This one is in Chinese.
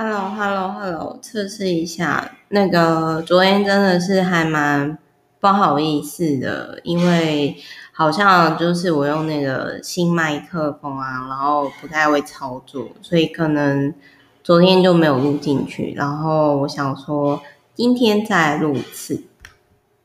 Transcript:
Hello，Hello，Hello，测试一下。那个昨天真的是还蛮不好意思的，因为好像就是我用那个新麦克风啊，然后不太会操作，所以可能昨天就没有录进去。然后我想说今天再录一次，